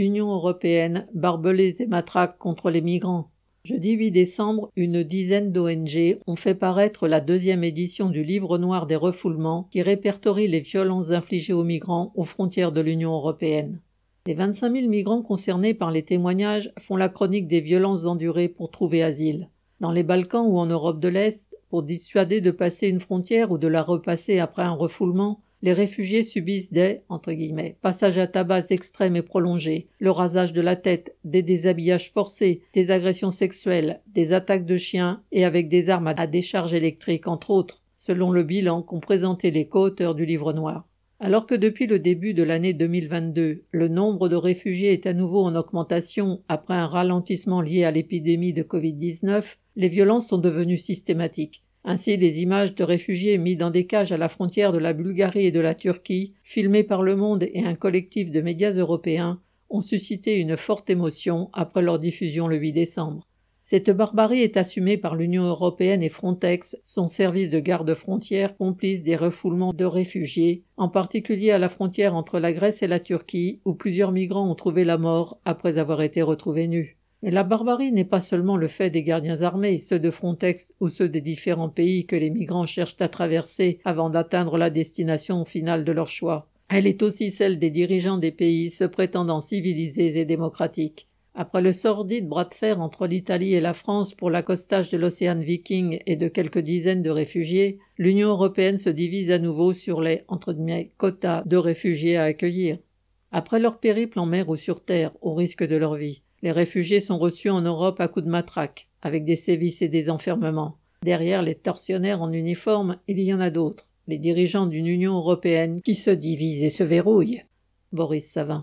Union européenne, barbelés et matraques contre les migrants. Jeudi 8 décembre, une dizaine d'ONG ont fait paraître la deuxième édition du Livre noir des refoulements qui répertorie les violences infligées aux migrants aux frontières de l'Union européenne. Les 25 000 migrants concernés par les témoignages font la chronique des violences endurées pour trouver asile. Dans les Balkans ou en Europe de l'Est, pour dissuader de passer une frontière ou de la repasser après un refoulement, les réfugiés subissent des passages à tabac extrêmes et prolongés, le rasage de la tête, des déshabillages forcés, des agressions sexuelles, des attaques de chiens et avec des armes à décharge électrique entre autres, selon le bilan qu'ont présenté les co-auteurs du livre noir. Alors que depuis le début de l'année 2022, le nombre de réfugiés est à nouveau en augmentation après un ralentissement lié à l'épidémie de Covid-19, les violences sont devenues systématiques. Ainsi, les images de réfugiés mis dans des cages à la frontière de la Bulgarie et de la Turquie, filmées par Le Monde et un collectif de médias européens, ont suscité une forte émotion après leur diffusion le 8 décembre. Cette barbarie est assumée par l'Union européenne et Frontex, son service de garde-frontière complice des refoulements de réfugiés, en particulier à la frontière entre la Grèce et la Turquie, où plusieurs migrants ont trouvé la mort après avoir été retrouvés nus. La barbarie n'est pas seulement le fait des gardiens armés, ceux de Frontex ou ceux des différents pays que les migrants cherchent à traverser avant d'atteindre la destination finale de leur choix. Elle est aussi celle des dirigeants des pays se prétendant civilisés et démocratiques. Après le sordide bras de fer entre l'Italie et la France pour l'accostage de l'océan Viking et de quelques dizaines de réfugiés, l'Union européenne se divise à nouveau sur les entre quotas de réfugiés à accueillir. Après leur périple en mer ou sur terre, au risque de leur vie, les réfugiés sont reçus en Europe à coups de matraque, avec des sévices et des enfermements. Derrière les tortionnaires en uniforme, il y en a d'autres, les dirigeants d'une Union européenne qui se divisent et se verrouillent. Boris Savin.